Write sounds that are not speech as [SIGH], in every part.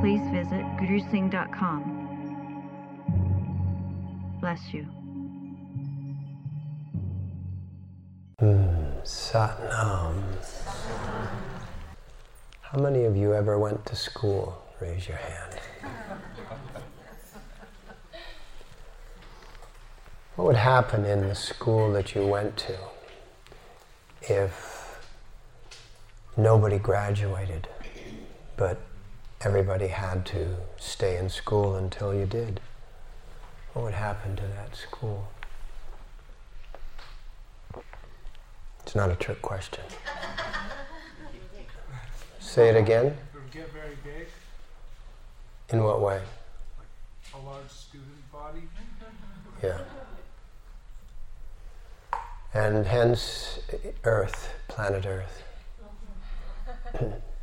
please visit gurusingh.com. Bless you. Mm, Satnam. How many of you ever went to school? Raise your hand. What would happen in the school that you went to if nobody graduated, but everybody had to stay in school until you did? What would happen to that school? It's not a trick question. Say it again. It would get very big, In what way? a large student body. Yeah. And hence, Earth, planet Earth. [CLEARS THROAT]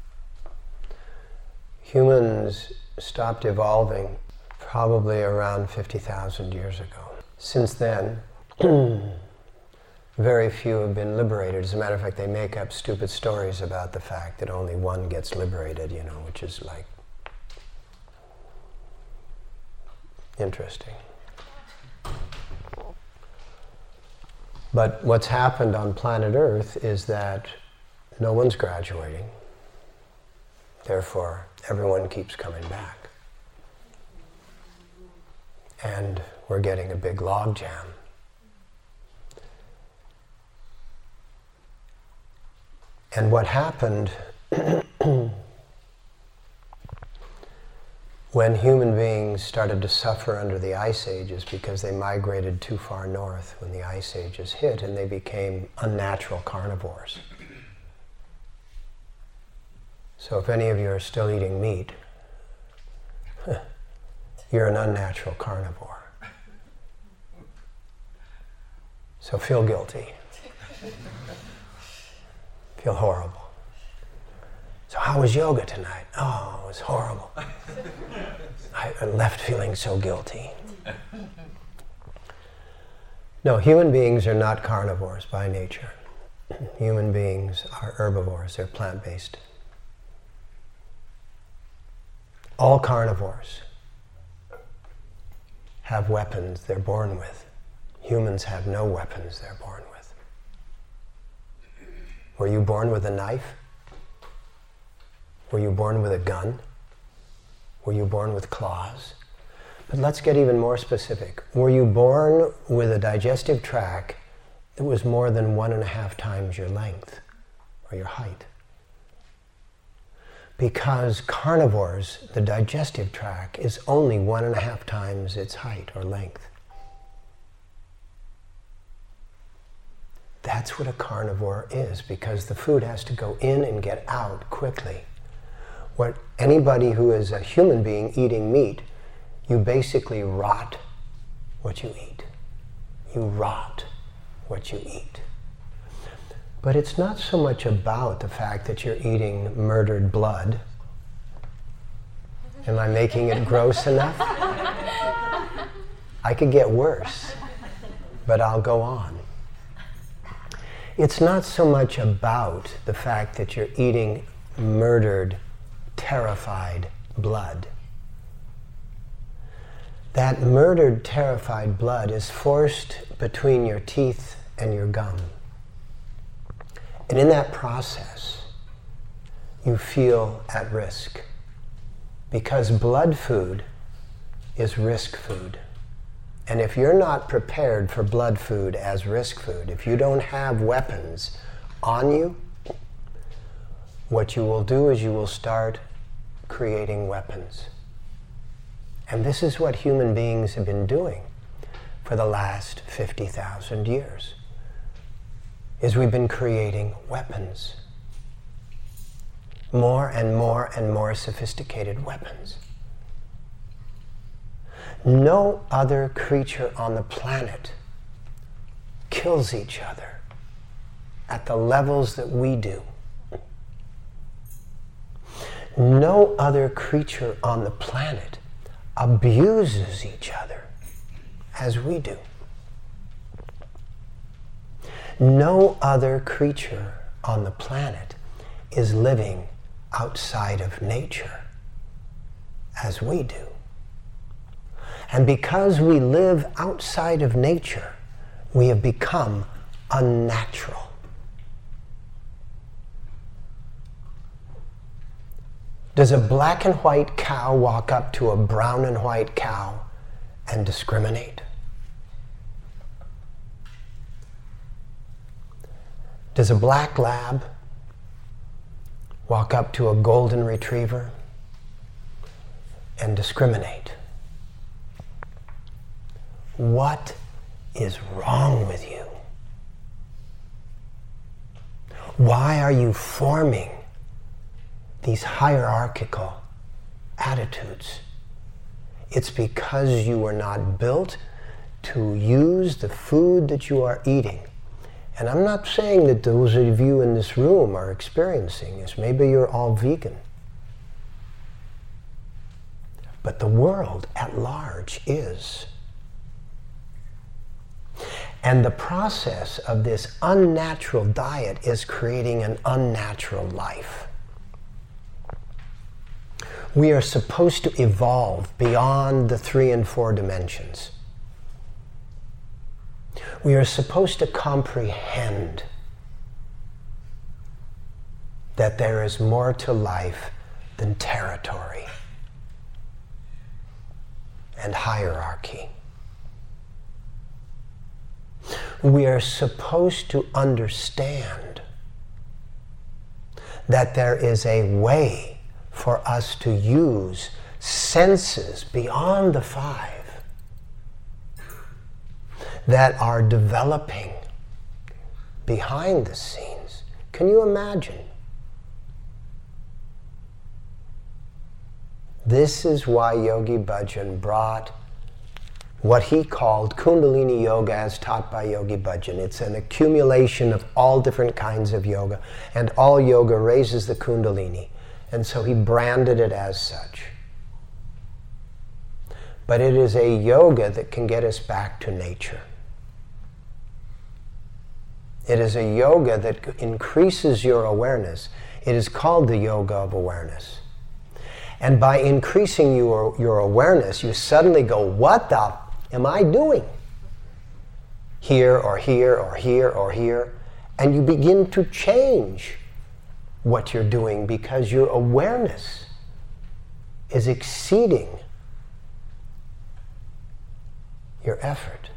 Humans stopped evolving probably around 50,000 years ago. Since then, [CLEARS THROAT] very few have been liberated. As a matter of fact, they make up stupid stories about the fact that only one gets liberated, you know, which is like interesting. But what's happened on planet Earth is that no one's graduating. Therefore, everyone keeps coming back. And we're getting a big logjam. And what happened [CLEARS THROAT] when human beings started to suffer under the ice ages because they migrated too far north when the ice ages hit and they became unnatural carnivores. So if any of you are still eating meat, [LAUGHS] you're an unnatural carnivore. So feel guilty. Feel horrible. So how was yoga tonight? Oh, it was horrible. I left feeling so guilty. No, human beings are not carnivores by nature. [CLEARS THROAT] Human beings are herbivores, they're plant based. All carnivores have weapons they're born with. Humans have no weapons they're born with. Were you born with a knife? Were you born with a gun? Were you born with claws? But let's get even more specific. Were you born with a digestive tract that was more than one and a half times your length or your height? Because carnivores, the digestive tract is only one and a half times its height or length. That's what a carnivore is because the food has to go in and get out quickly. What anybody who is a human being eating meat, you basically rot what you eat. You rot what you eat. But it's not so much about the fact that you're eating murdered blood. Am I making it gross enough? I could get worse, but I'll go on. It's not so much about the fact that you're eating murdered, terrified blood. That murdered, terrified blood is forced between your teeth and your gum. And in that process, you feel at risk because blood food is risk food. And if you're not prepared for blood food as risk food, if you don't have weapons on you, what you will do is you will start creating weapons. And this is what human beings have been doing for the last 50,000 years. Is we've been creating weapons. More and more and more sophisticated weapons. No other creature on the planet kills each other at the levels that we do. No other creature on the planet abuses each other as we do. No other creature on the planet is living outside of nature as we do. And because we live outside of nature, we have become unnatural. Does a black and white cow walk up to a brown and white cow and discriminate? Does a black lab walk up to a golden retriever and discriminate? What is wrong with you? Why are you forming these hierarchical attitudes? It's because you were not built to use the food that you are eating and I'm not saying that those of you in this room are experiencing this. Maybe you're all vegan. But the world at large is. And the process of this unnatural diet is creating an unnatural life. We are supposed to evolve beyond the three and four dimensions we are supposed to comprehend that there is more to life than territory and hierarchy. We are supposed to understand that there is a way for us to use senses beyond the five that are developing behind the scenes. Can you imagine? This is why Yogi Bhajan brought what he called Kundalini Yoga as taught by Yogi Bhajan. It's an accumulation of all different kinds of yoga, and all yoga raises the Kundalini. And so he branded it as such. But it is a yoga that can get us back to nature. It is a yoga that increases your awareness. It is called the yoga of awareness. And by increasing your, your awareness, you suddenly go, What the am I doing? Here or here or here or here. And you begin to change what you're doing because your awareness is exceeding your effort.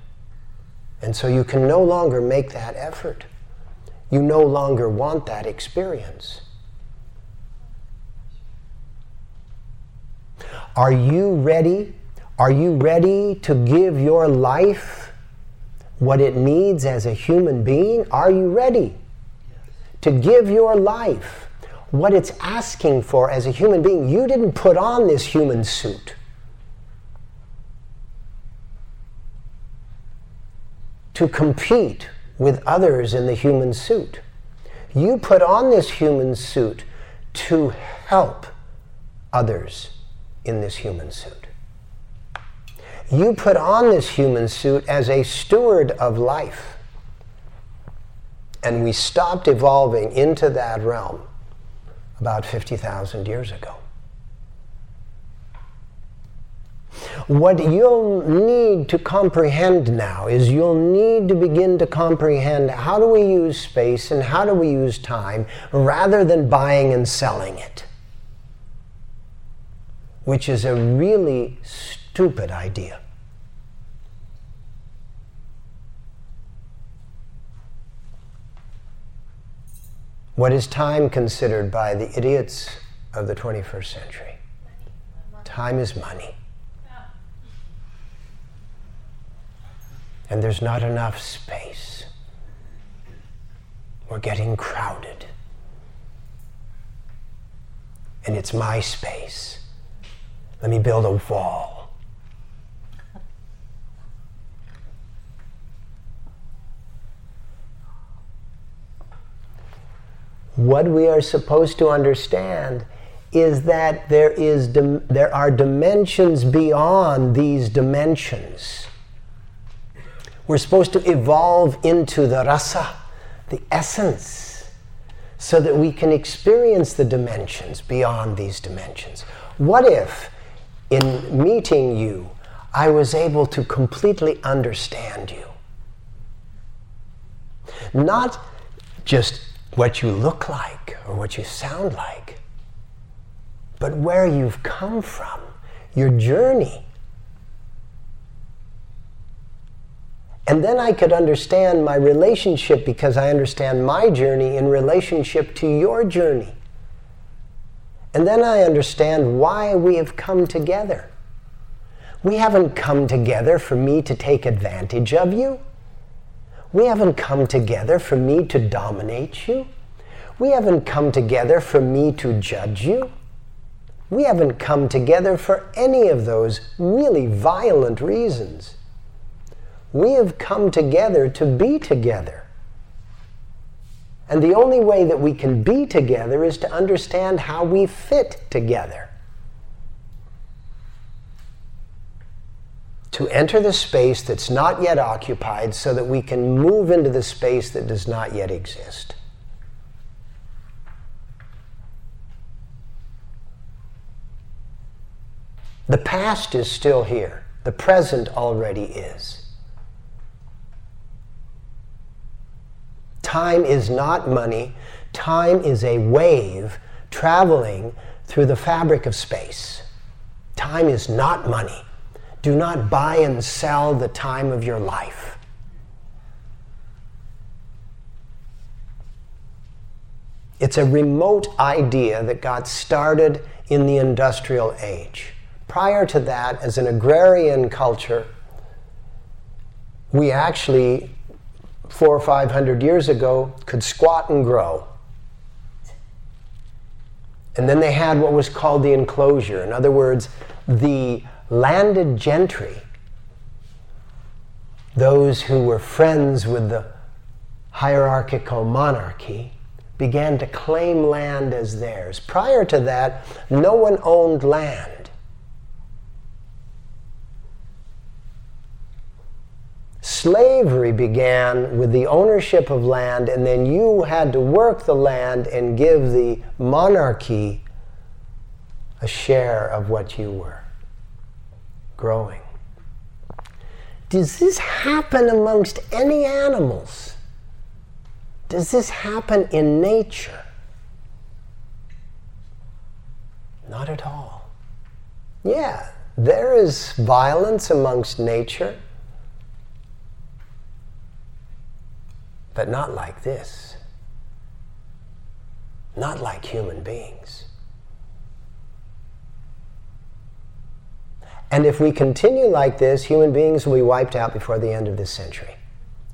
And so you can no longer make that effort. You no longer want that experience. Are you ready? Are you ready to give your life what it needs as a human being? Are you ready to give your life what it's asking for as a human being? You didn't put on this human suit. To compete with others in the human suit. You put on this human suit to help others in this human suit. You put on this human suit as a steward of life. And we stopped evolving into that realm about 50,000 years ago. What you'll need to comprehend now is you'll need to begin to comprehend how do we use space and how do we use time rather than buying and selling it, which is a really stupid idea. What is time considered by the idiots of the 21st century? Time is money. and there's not enough space. We're getting crowded. And it's my space. Let me build a wall. What we are supposed to understand is that there, is dim- there are dimensions beyond these dimensions. We're supposed to evolve into the rasa, the essence, so that we can experience the dimensions beyond these dimensions. What if, in meeting you, I was able to completely understand you? Not just what you look like or what you sound like, but where you've come from, your journey. And then I could understand my relationship because I understand my journey in relationship to your journey. And then I understand why we have come together. We haven't come together for me to take advantage of you. We haven't come together for me to dominate you. We haven't come together for me to judge you. We haven't come together for any of those really violent reasons. We have come together to be together. And the only way that we can be together is to understand how we fit together. to enter the space that's not yet occupied so that we can move into the space that does not yet exist. The past is still here. The present already is. Time is not money. Time is a wave traveling through the fabric of space. Time is not money. Do not buy and sell the time of your life. It's a remote idea that got started in the industrial age. Prior to that, as an agrarian culture, we actually, four or five hundred years ago, could squat and grow. And then they had what was called the enclosure. In other words, the landed gentry, those who were friends with the hierarchical monarchy, began to claim land as theirs. Prior to that, no one owned land. Slavery began with the ownership of land, and then you had to work the land and give the monarchy a share of what you were growing. Does this happen amongst any animals? Does this happen in nature? Not at all. Yeah, there is violence amongst nature, but not like this. Not like human beings. And if we continue like this, human beings will be wiped out before the end of this century.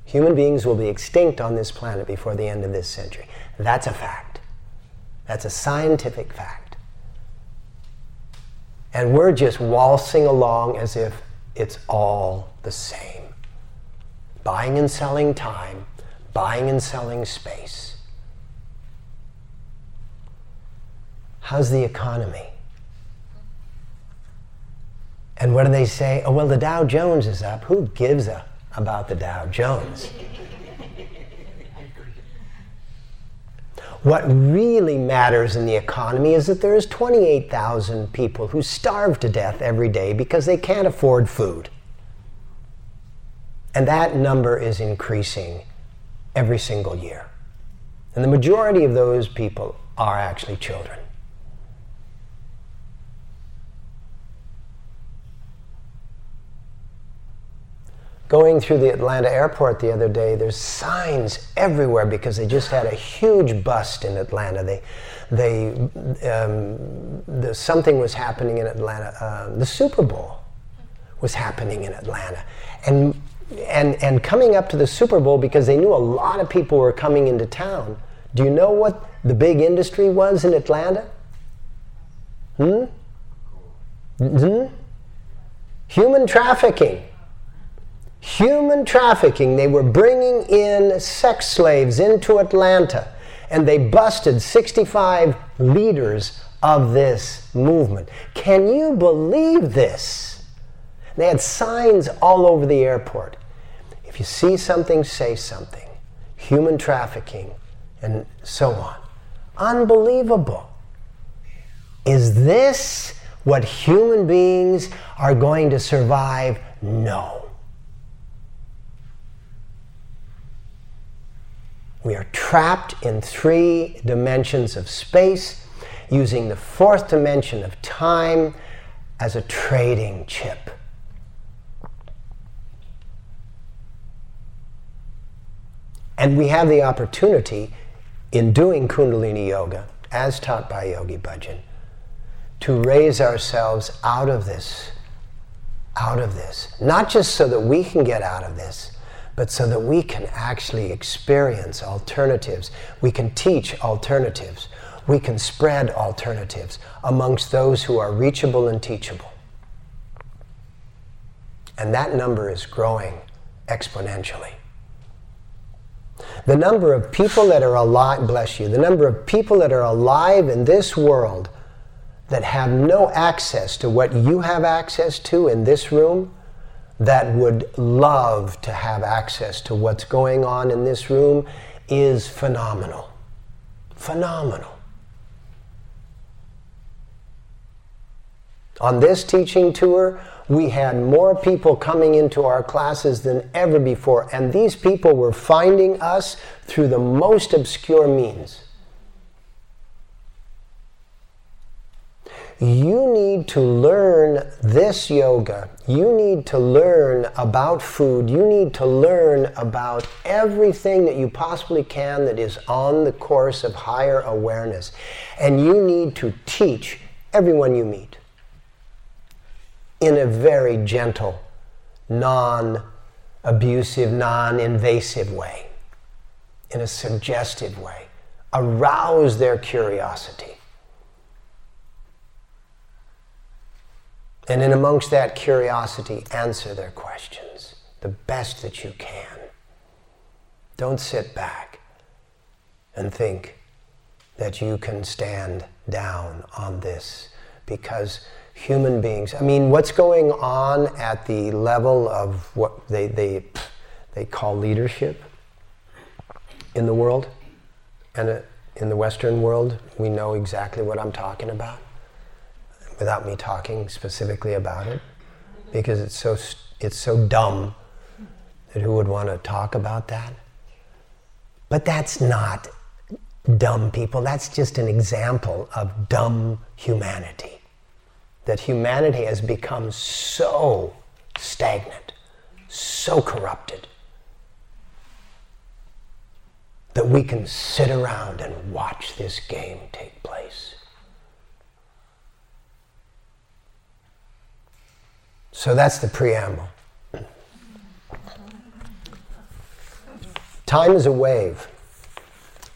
Human beings will be extinct on this planet before the end of this century. That's a fact. That's a scientific fact. And we're just waltzing along as if it's all the same. Buying and selling time, buying and selling space. How's the economy? And what do they say? Oh, well, the Dow Jones is up. Who gives a about the Dow Jones? What really matters in the economy is that there is 28,000 people who starve to death every day because they can't afford food. And that number is increasing every single year. And the majority of those people are actually children. Going through the Atlanta airport the other day, there's signs everywhere because they just had a huge bust in Atlanta. They, they, um, the, something was happening in Atlanta. Uh, the Super Bowl was happening in Atlanta, and and and coming up to the Super Bowl because they knew a lot of people were coming into town. Do you know what the big industry was in Atlanta? Hmm. Hmm. Human trafficking human trafficking. They were bringing in sex slaves into Atlanta. and they busted 65 leaders of this movement. Can you believe this? They had signs all over the airport. You see something, say something. Human trafficking, and so on. Unbelievable. Is this what human beings are going to survive? No. We are trapped in three dimensions of space using the fourth dimension of time as a trading chip. And we have the opportunity in doing Kundalini Yoga, as taught by Yogi Bhajan, to raise ourselves out of this, out of this. Not just so that we can get out of this, but so that we can actually experience alternatives. We can teach alternatives. We can spread alternatives amongst those who are reachable and teachable. And that number is growing exponentially. The number of people that are alive, bless you, the number of people that are alive in this world that have no access to what you have access to in this room, that would love to have access to what's going on in this room, is phenomenal. Phenomenal. On this teaching tour, we had more people coming into our classes than ever before, and these people were finding us through the most obscure means. You need to learn this yoga. You need to learn about food. You need to learn about everything that you possibly can that is on the course of higher awareness. And you need to teach everyone you meet in a very gentle, non abusive, non invasive way, in a suggestive way. Arouse their curiosity. And in amongst that curiosity, answer their questions the best that you can. Don't sit back and think that you can stand down on this because human beings. I mean, what's going on at the level of what they, they, they call leadership in the world and uh, in the Western world, we know exactly what I'm talking about without me talking specifically about it because it's so, it's so dumb that who would want to talk about that? But that's not dumb people. That's just an example of dumb humanity that humanity has become so stagnant, so corrupted, that we can sit around and watch this game take place. So that's the preamble. Time is a wave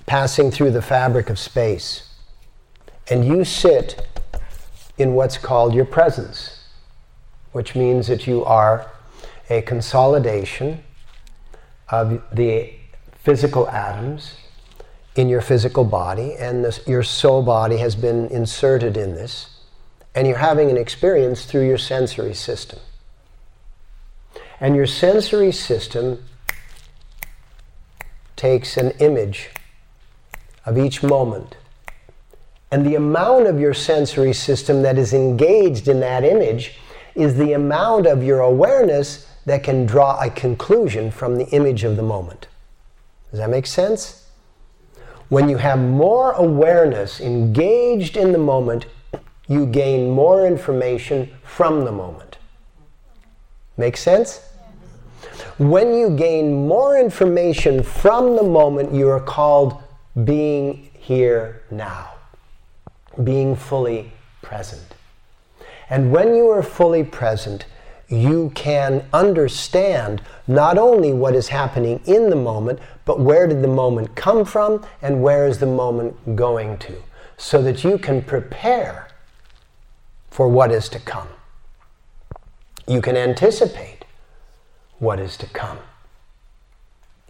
passing through the fabric of space, and you sit in what's called your presence, which means that you are a consolidation of the physical atoms in your physical body, and this, your soul body has been inserted in this, and you're having an experience through your sensory system. And your sensory system takes an image of each moment and the amount of your sensory system that is engaged in that image is the amount of your awareness that can draw a conclusion from the image of the moment. Does that make sense? When you have more awareness engaged in the moment, you gain more information from the moment. Make sense? When you gain more information from the moment, you are called being here now being fully present. And when you are fully present, you can understand not only what is happening in the moment, but where did the moment come from and where is the moment going to, so that you can prepare for what is to come. You can anticipate what is to come.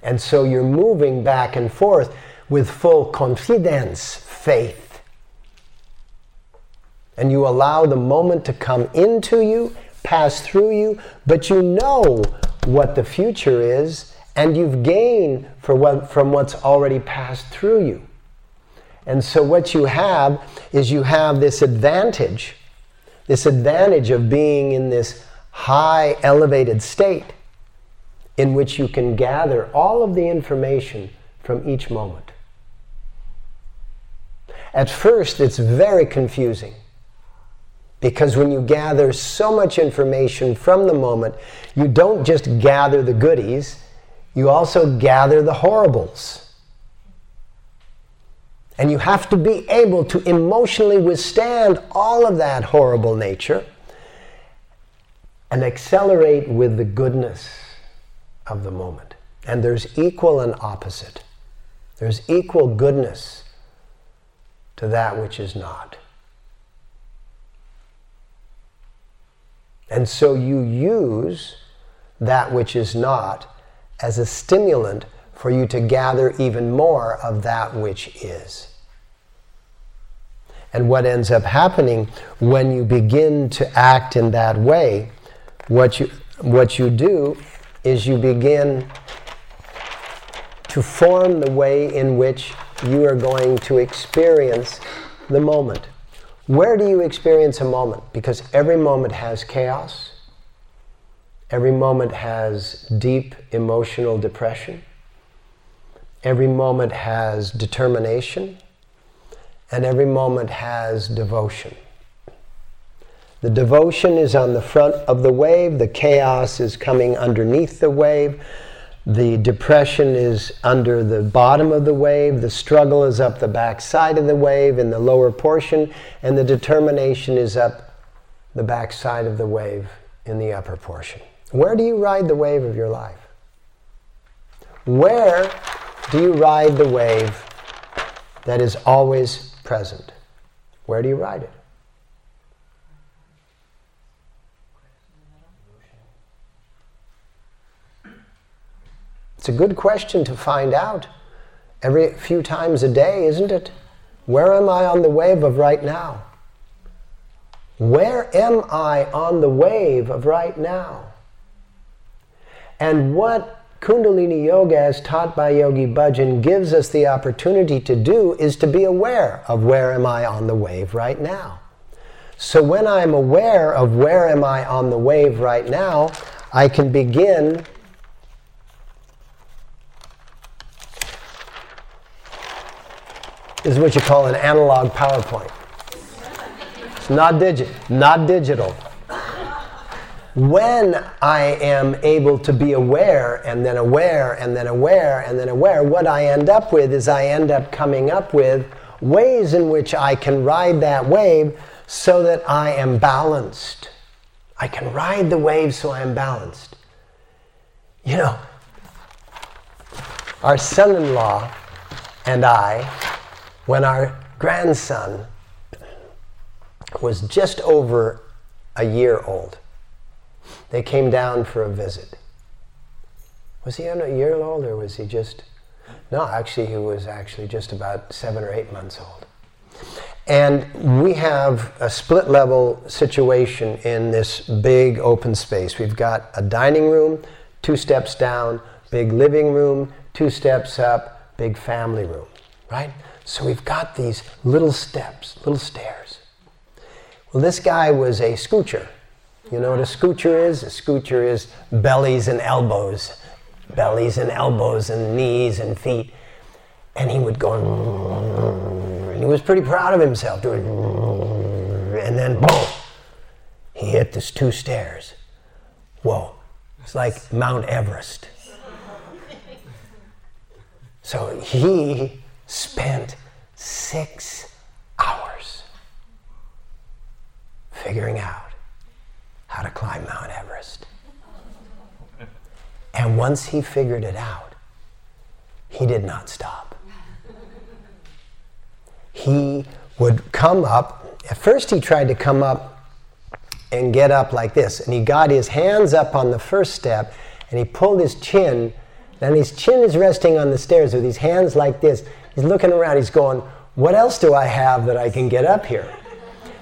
And so you're moving back and forth with full confidence, faith. And you allow the moment to come into you, pass through you, but you know what the future is, and you've gained what, from what's already passed through you. And so, what you have is you have this advantage, this advantage of being in this high elevated state in which you can gather all of the information from each moment. At first, it's very confusing because when you gather so much information from the moment, you don't just gather the goodies, you also gather the horribles. And you have to be able to emotionally withstand all of that horrible nature and accelerate with the goodness of the moment. And there's equal and opposite. There's equal goodness to that which is not. And so you use that which is not as a stimulant for you to gather even more of that which is. And what ends up happening when you begin to act in that way, what you, what you do is you begin to form the way in which you are going to experience the moment. Where do you experience a moment? Because every moment has chaos, every moment has deep emotional depression, every moment has determination, and every moment has devotion. The devotion is on the front of the wave, the chaos is coming underneath the wave, the depression is under the bottom of the wave, the struggle is up the back side of the wave in the lower portion, and the determination is up the back side of the wave in the upper portion. Where do you ride the wave of your life? Where do you ride the wave that is always present? Where do you ride it? It's a good question to find out every few times a day, isn't it? Where am I on the wave of right now? Where am I on the wave of right now? And what Kundalini Yoga, as taught by Yogi Bhajan, gives us the opportunity to do is to be aware of where am I on the wave right now. So when I'm aware of where am I on the wave right now, I can begin is what you call an analog PowerPoint. It's not digital, not digital. When I am able to be aware and then aware and then aware and then aware, what I end up with is I end up coming up with ways in which I can ride that wave so that I am balanced. I can ride the wave so I am balanced. You know, our son in law and I when our grandson was just over a year old, they came down for a visit. Was he a year old or was he just? No, actually, he was actually just about seven or eight months old. And we have a split level situation in this big open space. We've got a dining room, two steps down, big living room, two steps up, big family room, right? So we've got these little steps, little stairs. Well, this guy was a scoocher. You know what a scoocher is? A scoocher is bellies and elbows, bellies and elbows and knees and feet. And he would go, and he was pretty proud of himself doing, and then boom, he hit this two stairs. Whoa, it's like Mount Everest. So he spent six hours figuring out how to climb Mount Everest. And once he figured it out, he did not stop. He would come up, at first, he tried to come up and get up like this, and he got his hands up on the first step and he pulled his chin, and his chin is resting on the stairs with his hands like this He's looking around, he's going, What else do I have that I can get up here?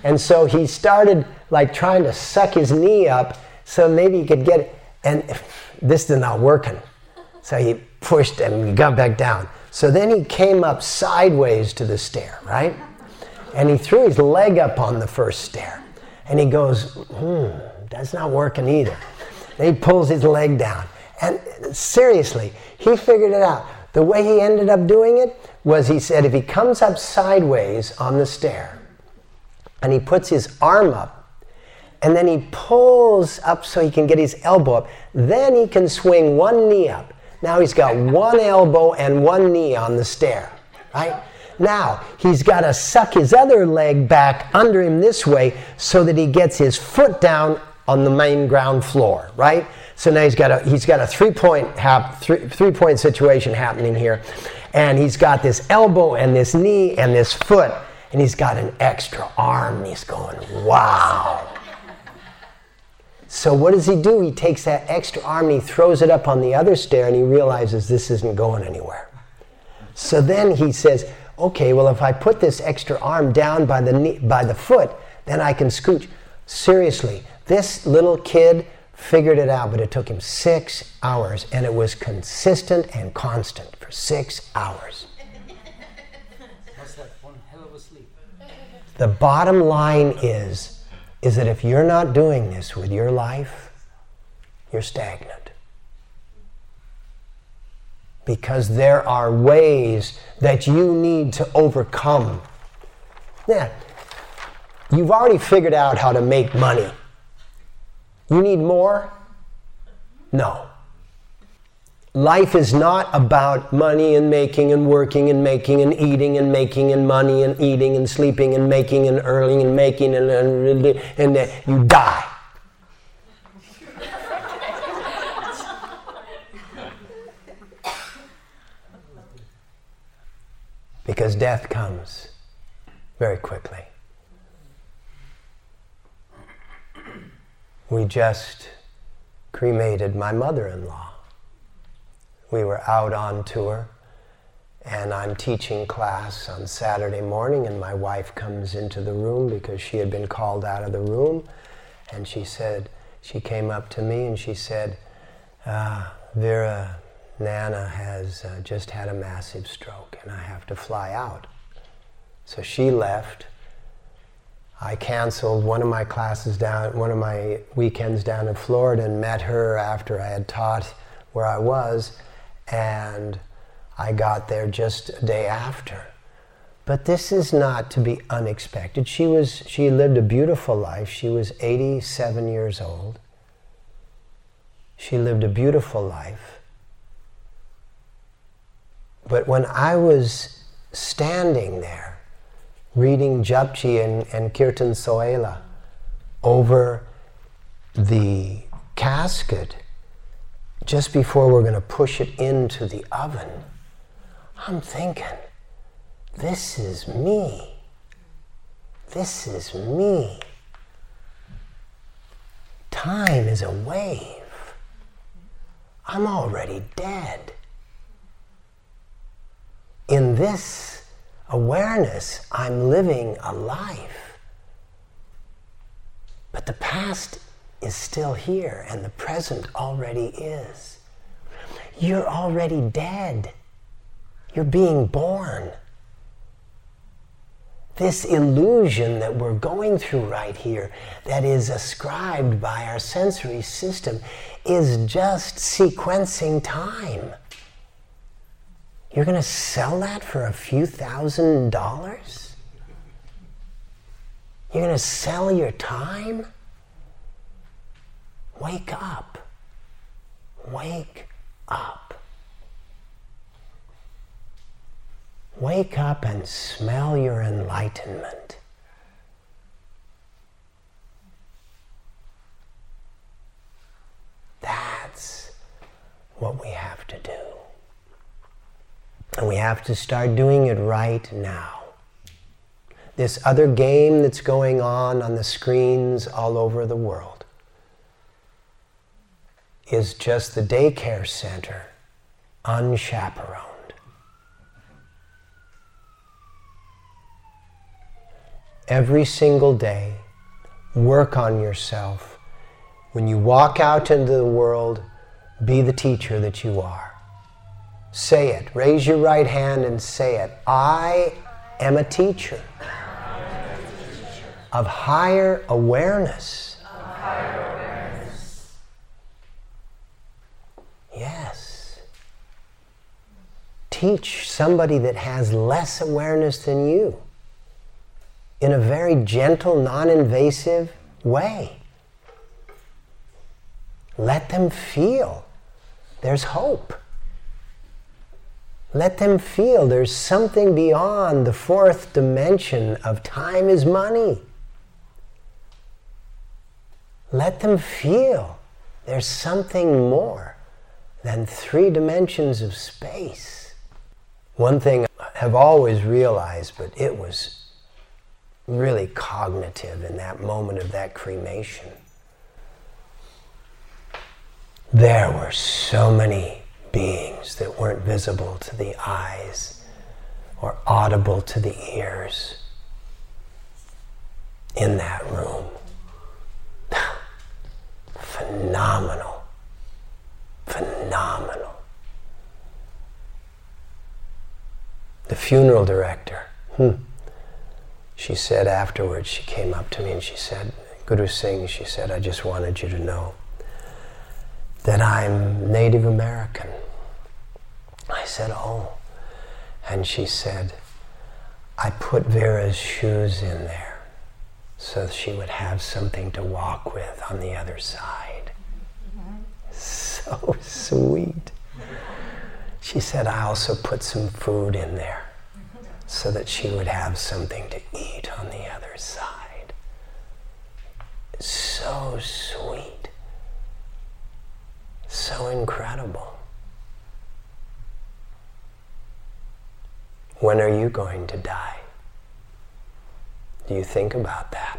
And so he started like trying to suck his knee up so maybe he could get it. And this is not working. So he pushed and he got back down. So then he came up sideways to the stair, right? And he threw his leg up on the first stair. And he goes, hmm, that's not working either. And he pulls his leg down. And seriously, he figured it out. The way he ended up doing it was he said if he comes up sideways on the stair and he puts his arm up and then he pulls up so he can get his elbow up, then he can swing one knee up. Now he's got one elbow and one knee on the stair, right? Now he's got to suck his other leg back under him this way so that he gets his foot down on the main ground floor, right? So now he's got a he's got a three point hap, three, three point situation happening here, and he's got this elbow and this knee and this foot, and he's got an extra arm. And he's going, wow. So what does he do? He takes that extra arm and he throws it up on the other stair, and he realizes this isn't going anywhere. So then he says, okay, well if I put this extra arm down by the knee, by the foot, then I can scooch. Seriously, this little kid figured it out, but it took him six hours, and it was consistent and constant for six hours. The bottom line is, is that if you're not doing this with your life, you're stagnant. Because there are ways that you need to overcome. Yeah, you've already figured out how to make money. You need more? No. Life is not about money and making and working and making and eating and making and money and eating and sleeping and making and earning and making and, and, and, and you die. [LAUGHS] because death comes very quickly. We just cremated my mother in law. We were out on tour, and I'm teaching class on Saturday morning, and my wife comes into the room because she had been called out of the room, and she said, she came up to me and she said, uh, Vera, Nana has uh, just had a massive stroke, and I have to fly out. So she left I canceled one of my classes down, one of my weekends down in Florida and met her after I had taught where I was, and I got there just a day after. But this is not to be unexpected. She was she lived a beautiful life. She was 87 years old. She lived a beautiful life. But when I was standing there reading Japji and, and Kirtan Sohila over the casket just before we're going to push it into the oven, I'm thinking, this is me. This is me. Time is a wave. I'm already dead. In this awareness, I'm living a life. But the past is still here and the present already is. You're already dead. You're being born. This illusion that we're going through right here, that is ascribed by our sensory system, is just sequencing time. You're going to sell that for a few thousand dollars? You're going to sell your time? Wake up. Wake up. Wake up and smell your enlightenment. That's what we have to do. And we have to start doing it right now. This other game that's going on on the screens all over the world is just the daycare center unchaperoned. Every single day, work on yourself. When you walk out into the world, be the teacher that you are. Say it. Raise your right hand and say it. I am a teacher of higher awareness. Yes. Teach somebody that has less awareness than you in a very gentle, non invasive way. Let them feel there's hope. Let them feel there's something beyond the fourth dimension of time is money. Let them feel there's something more than three dimensions of space. One thing I have always realized, but it was really cognitive in that moment of that cremation. There were so many beings that weren't visible to the eyes or audible to the ears in that room. [LAUGHS] Phenomenal. Phenomenal. The funeral director, hmm, she said afterwards, she came up to me and she said, Guru Singh, she said, I just wanted you to know that I'm Native American. I said, Oh. And she said, I put Vera's shoes in there so she would have something to walk with on the other side. [LAUGHS] So sweet. She said, I also put some food in there so that she would have something to eat on the other side. So sweet. So incredible. When are you going to die? Do you think about that?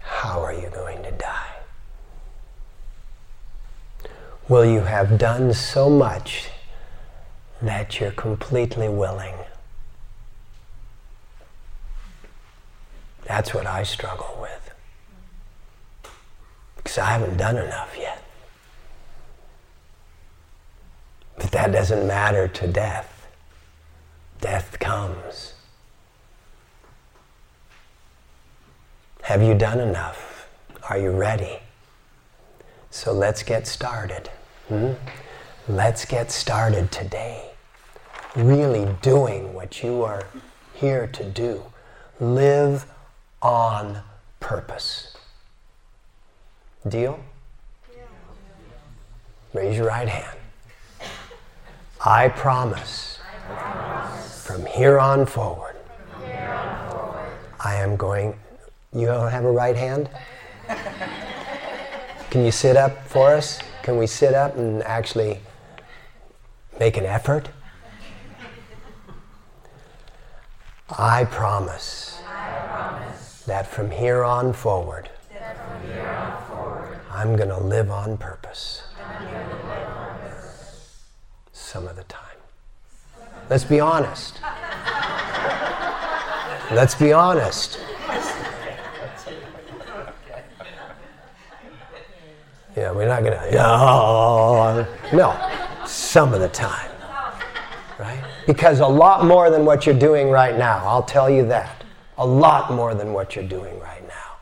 How are you going to die? Will you have done so much that you're completely willing? That's what I struggle with. Because I haven't done enough doesn't matter to death. Death comes. Have you done enough? Are you ready? So let's get started. Hmm? Let's get started today. Really doing what you are here to do. Live on purpose. Deal? Raise your right hand. I promise. From, here on forward, I am going. You don't have a right hand? Can you sit up for us? Can we sit up and actually make an effort? I promise, that from here on forward, here on forward I'm going to live on purpose some of the time. Let's be honest. Let's be honest. Yeah, we're not gonna. Oh, no, some of the time, right? Because a lot more than what you're doing right now. I'll tell you that. A lot more than what you're doing right now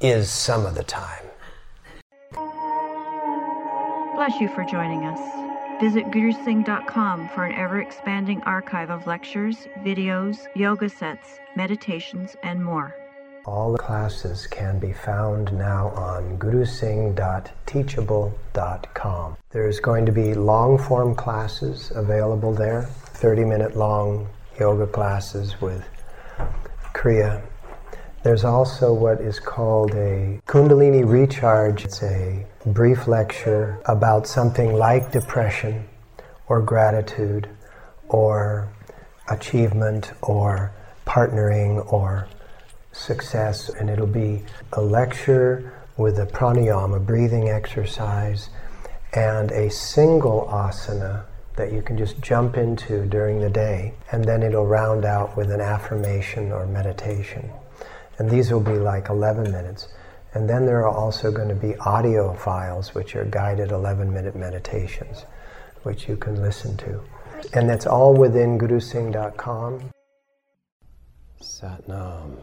is some of the time. Bless you for joining us. Visit gurusingh.com for an ever expanding archive of lectures, videos, yoga sets, meditations, and more. All the classes can be found now on gurusingh.teachable.com. There's going to be long form classes available there, 30 minute long yoga classes with Kriya. There's also what is called a Kundalini Recharge. It's a brief lecture about something like depression or gratitude or achievement or partnering or success. And it'll be a lecture with a pranayama, a breathing exercise, and a single asana that you can just jump into during the day, and then it'll round out with an affirmation or meditation. And these will be like 11 minutes. And then there are also going to be audio files, which are guided 11 minute meditations, which you can listen to. And that's all within gurusingh.com. Satnam.